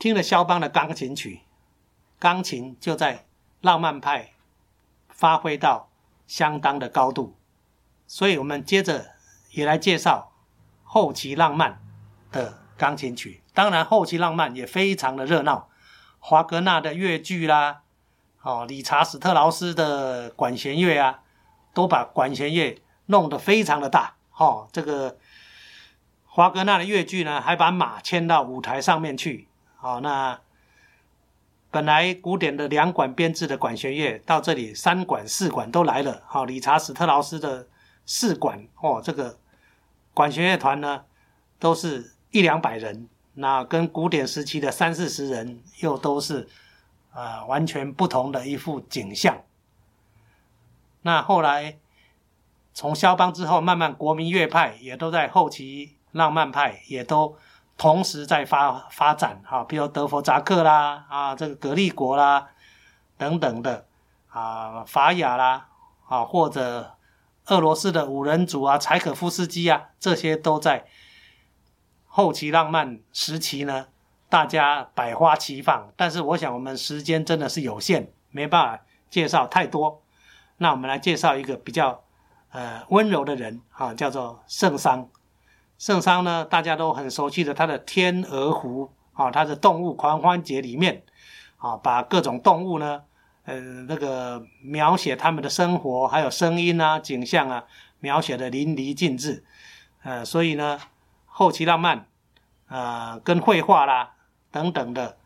听了肖邦的钢琴曲，钢琴就在浪漫派发挥到相当的高度，所以我们接着也来介绍后期浪漫的钢琴曲。当然，后期浪漫也非常的热闹，华格纳的乐剧啦，哦，理查斯特劳斯的管弦乐啊，都把管弦乐弄得非常的大。哦，这个华格纳的乐剧呢，还把马牵到舞台上面去。好，那本来古典的两管编制的管弦乐，到这里三管四管都来了。好，理查斯特劳斯的四管哦，这个管弦乐团呢，都是一两百人。那跟古典时期的三四十人又都是啊完全不同的一幅景象。那后来从肖邦之后，慢慢国民乐派也都在后期浪漫派也都同时在发发展哈，比如德弗扎克啦啊，这个格利国啦等等的啊，法雅啦啊，或者俄罗斯的五人组啊，柴可夫斯基啊，这些都在。后期浪漫时期呢，大家百花齐放，但是我想我们时间真的是有限，没办法介绍太多。那我们来介绍一个比较呃温柔的人啊，叫做圣桑。圣桑呢，大家都很熟悉的他的《天鹅湖》啊，他的动物狂欢节里面啊，把各种动物呢，呃，那个描写他们的生活，还有声音啊、景象啊，描写的淋漓尽致。呃，所以呢。后期浪漫，呃，跟绘画啦等等的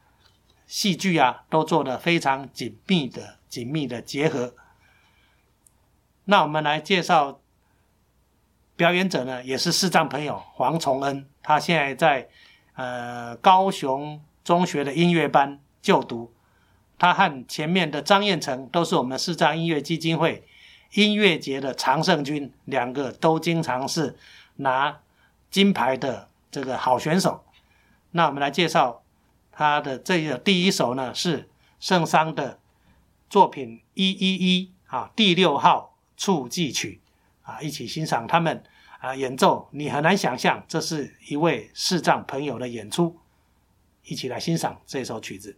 戏剧啊，都做得非常紧密的紧密的结合。那我们来介绍表演者呢，也是视障朋友黄崇恩，他现在在呃高雄中学的音乐班就读。他和前面的张彦成都是我们视障音乐基金会音乐节的常胜军，两个都经常是拿。金牌的这个好选手，那我们来介绍他的这个第一首呢，是圣桑的作品一一一啊第六号触记曲啊，一起欣赏他们啊演奏。你很难想象，这是一位视障朋友的演出，一起来欣赏这首曲子。